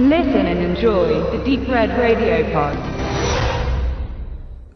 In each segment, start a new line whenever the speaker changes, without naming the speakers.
Listen and enjoy the Deep Red Radio Pod.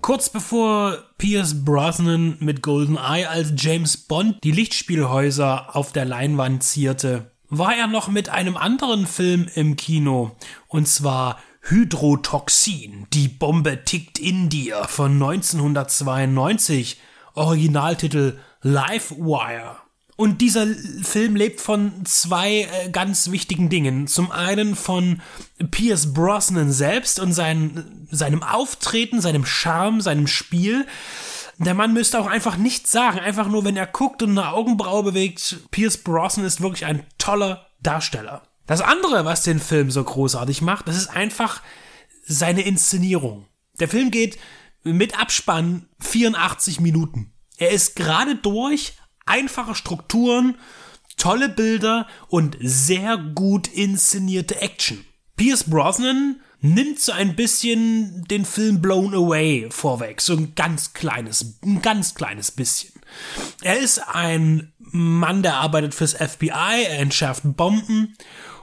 Kurz bevor Pierce Brosnan mit GoldenEye als James Bond die Lichtspielhäuser auf der Leinwand zierte, war er noch mit einem anderen Film im Kino, und zwar Hydrotoxin, die Bombe tickt in dir von 1992, Originaltitel Livewire. Und dieser Film lebt von zwei äh, ganz wichtigen Dingen. Zum einen von Pierce Brosnan selbst und sein, seinem Auftreten, seinem Charme, seinem Spiel. Der Mann müsste auch einfach nichts sagen. Einfach nur, wenn er guckt und eine Augenbraue bewegt. Pierce Brosnan ist wirklich ein toller Darsteller. Das andere, was den Film so großartig macht, das ist einfach seine Inszenierung. Der Film geht mit Abspann 84 Minuten. Er ist gerade durch, einfache Strukturen, tolle Bilder und sehr gut inszenierte Action. Pierce Brosnan nimmt so ein bisschen den Film Blown Away vorweg, so ein ganz kleines, ein ganz kleines bisschen. Er ist ein Mann, der arbeitet fürs FBI, er entschärft Bomben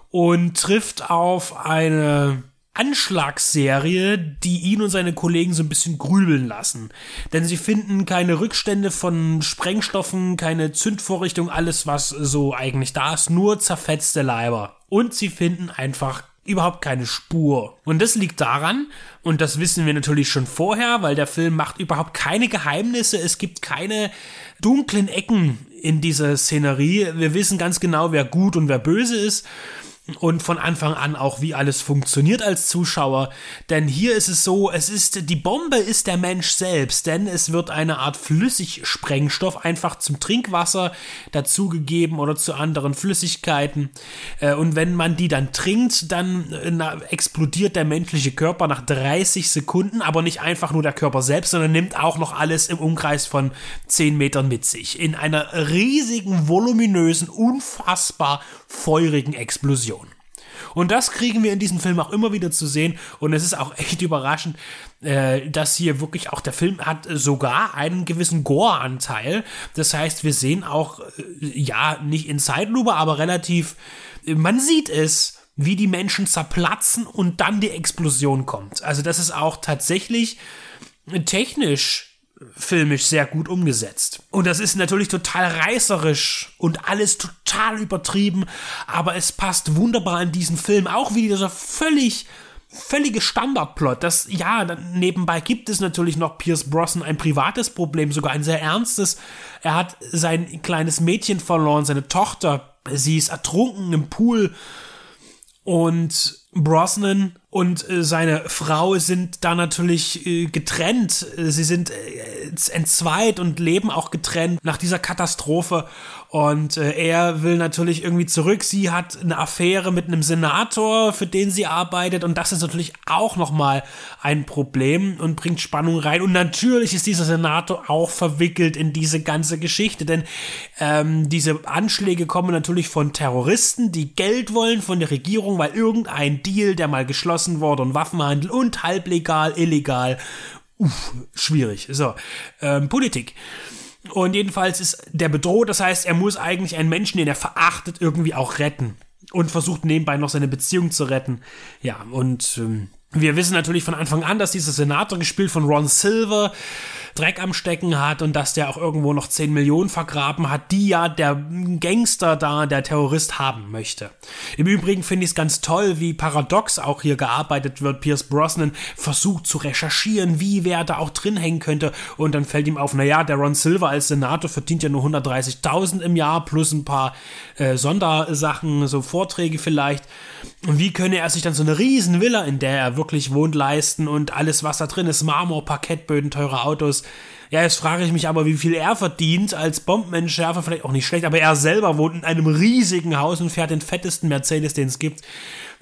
und trifft auf eine Anschlagsserie, die ihn und seine Kollegen so ein bisschen grübeln lassen. Denn sie finden keine Rückstände von Sprengstoffen, keine Zündvorrichtung, alles was so eigentlich da ist, nur zerfetzte Leiber. Und sie finden einfach überhaupt keine Spur. Und das liegt daran, und das wissen wir natürlich schon vorher, weil der Film macht überhaupt keine Geheimnisse, es gibt keine dunklen Ecken in dieser Szenerie. Wir wissen ganz genau, wer gut und wer böse ist und von Anfang an auch, wie alles funktioniert als Zuschauer. Denn hier ist es so, es ist, die Bombe ist der Mensch selbst, denn es wird eine Art Flüssigsprengstoff einfach zum Trinkwasser dazugegeben oder zu anderen Flüssigkeiten. Äh, und wenn man die dann trinkt, dann äh, explodiert der menschliche Körper nach 30 Sekunden, aber nicht einfach nur der Körper selbst, sondern nimmt auch noch alles im Umkreis von 10 Metern mit sich. In einer riesigen, voluminösen, unfassbar feurigen Explosion. Und das kriegen wir in diesem Film auch immer wieder zu sehen. Und es ist auch echt überraschend, äh, dass hier wirklich auch der Film hat sogar einen gewissen Gore-Anteil. Das heißt, wir sehen auch, äh, ja, nicht in Zeitlupe, aber relativ, man sieht es, wie die Menschen zerplatzen und dann die Explosion kommt. Also das ist auch tatsächlich technisch filmisch sehr gut umgesetzt. Und das ist natürlich total reißerisch und alles total übertrieben, aber es passt wunderbar in diesen Film, auch wie dieser völlig völlige Standardplot. Das ja, nebenbei gibt es natürlich noch Pierce Brosnan ein privates Problem, sogar ein sehr ernstes. Er hat sein kleines Mädchen verloren, seine Tochter. Sie ist ertrunken im Pool und Brosnan und äh, seine Frau sind da natürlich äh, getrennt. Sie sind äh, entzweit und leben auch getrennt nach dieser Katastrophe. Und äh, er will natürlich irgendwie zurück. Sie hat eine Affäre mit einem Senator, für den sie arbeitet. Und das ist natürlich auch nochmal ein Problem und bringt Spannung rein. Und natürlich ist dieser Senator auch verwickelt in diese ganze Geschichte. Denn ähm, diese Anschläge kommen natürlich von Terroristen, die Geld wollen von der Regierung, weil irgendein Deal, der mal geschlossen wurde und Waffenhandel und halblegal, illegal. Uff, schwierig. So, ähm, Politik. Und jedenfalls ist der bedroht, das heißt, er muss eigentlich einen Menschen, den er verachtet, irgendwie auch retten. Und versucht nebenbei noch seine Beziehung zu retten. Ja, und ähm, wir wissen natürlich von Anfang an, dass dieser Senator, gespielt von Ron Silver, Dreck am Stecken hat und dass der auch irgendwo noch 10 Millionen vergraben hat, die ja der Gangster da, der Terrorist haben möchte. Im Übrigen finde ich es ganz toll, wie paradox auch hier gearbeitet wird. Pierce Brosnan versucht zu recherchieren, wie wer da auch drin hängen könnte und dann fällt ihm auf, naja, der Ron Silver als Senator verdient ja nur 130.000 im Jahr plus ein paar äh, Sondersachen, so Vorträge vielleicht. Und wie könne er sich dann so eine riesen Villa, in der er wirklich wohnt, leisten und alles, was da drin ist, Marmor, Parkettböden, teure Autos. Ja, jetzt frage ich mich aber, wie viel er verdient als Bombenentschärfer, vielleicht auch nicht schlecht, aber er selber wohnt in einem riesigen Haus und fährt den fettesten Mercedes, den es gibt.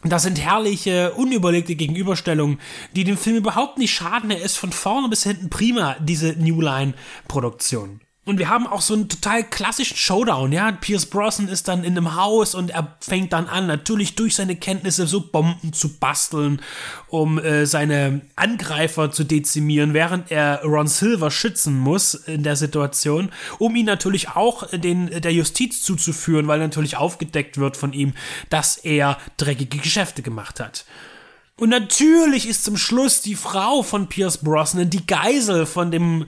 Das sind herrliche, unüberlegte Gegenüberstellungen, die dem Film überhaupt nicht schaden. Er ist von vorne bis hinten prima, diese New Line-Produktion. Und wir haben auch so einen total klassischen Showdown, ja. Pierce Brosnan ist dann in einem Haus und er fängt dann an, natürlich durch seine Kenntnisse so Bomben zu basteln, um äh, seine Angreifer zu dezimieren, während er Ron Silver schützen muss in der Situation, um ihn natürlich auch den, der Justiz zuzuführen, weil natürlich aufgedeckt wird von ihm, dass er dreckige Geschäfte gemacht hat. Und natürlich ist zum Schluss die Frau von Pierce Brosnan die Geisel von dem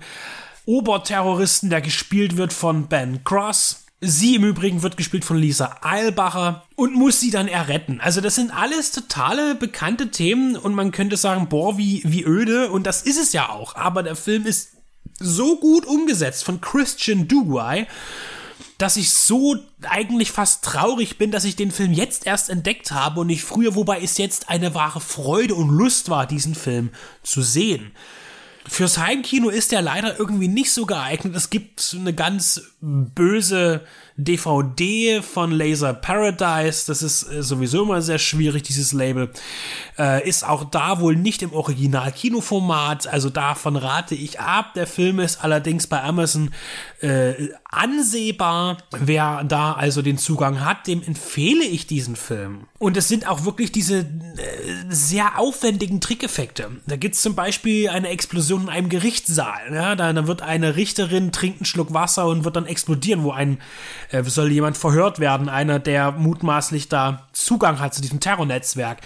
Oberterroristen, der gespielt wird von Ben Cross. Sie im Übrigen wird gespielt von Lisa Eilbacher und muss sie dann erretten. Also das sind alles totale bekannte Themen und man könnte sagen, boah, wie, wie öde und das ist es ja auch. Aber der Film ist so gut umgesetzt von Christian Duguay, dass ich so eigentlich fast traurig bin, dass ich den Film jetzt erst entdeckt habe und nicht früher, wobei es jetzt eine wahre Freude und Lust war, diesen Film zu sehen. Fürs Heimkino ist er leider irgendwie nicht so geeignet. Es gibt eine ganz böse DVD von Laser Paradise. Das ist äh, sowieso immer sehr schwierig, dieses Label. Äh, ist auch da wohl nicht im Original-Kinoformat. Also davon rate ich ab. Der Film ist allerdings bei Amazon äh, ansehbar. Wer da also den Zugang hat, dem empfehle ich diesen Film. Und es sind auch wirklich diese äh, sehr aufwendigen Trickeffekte. Da gibt es zum Beispiel eine Explosion in einem Gerichtssaal. Ja, da, da wird eine Richterin trinkt einen Schluck Wasser und wird dann explodieren, wo ein äh, soll jemand verhört werden, einer, der mutmaßlich da Zugang hat zu diesem Terrornetzwerk.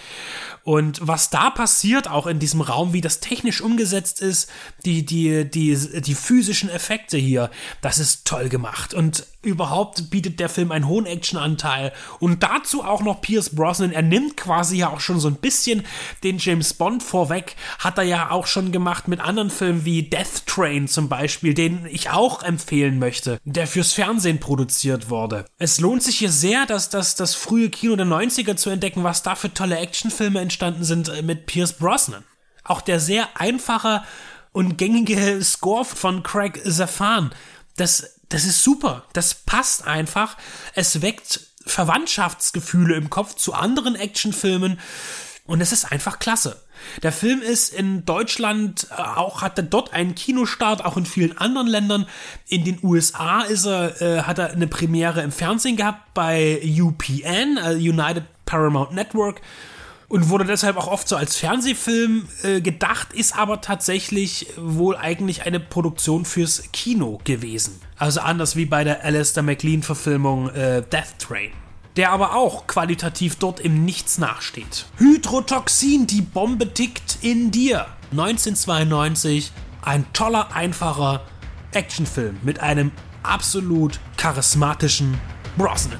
Und was da passiert, auch in diesem Raum, wie das technisch umgesetzt ist, die, die, die, die physischen Effekte hier, das ist toll gemacht. Und überhaupt bietet der Film einen hohen Actionanteil. Und dazu auch noch Pierce Brosnan. Er nimmt quasi ja auch schon so ein bisschen den James Bond vorweg. Hat er ja auch schon gemacht mit anderen Filmen wie Death Train zum Beispiel, den ich auch empfehlen möchte, der fürs Fernsehen produziert wurde. Es lohnt sich hier sehr, dass das, das frühe Kino der 90er zu entdecken, was da für tolle Actionfilme entstanden sind äh, mit Pierce Brosnan. Auch der sehr einfache und gängige Score von Craig Zafan, das, das ist super. Das passt einfach. Es weckt Verwandtschaftsgefühle im Kopf zu anderen Actionfilmen und es ist einfach klasse. Der Film ist in Deutschland äh, auch, hatte dort einen Kinostart, auch in vielen anderen Ländern. In den USA ist er, äh, hat er eine Premiere im Fernsehen gehabt bei UPN, äh, United Paramount Network und wurde deshalb auch oft so als Fernsehfilm äh, gedacht, ist aber tatsächlich wohl eigentlich eine Produktion fürs Kino gewesen. Also anders wie bei der Alistair McLean-Verfilmung äh, Death Train. Der aber auch qualitativ dort im Nichts nachsteht. Hydrotoxin, die Bombe tickt in dir. 1992, ein toller, einfacher Actionfilm mit einem absolut charismatischen Brosnan.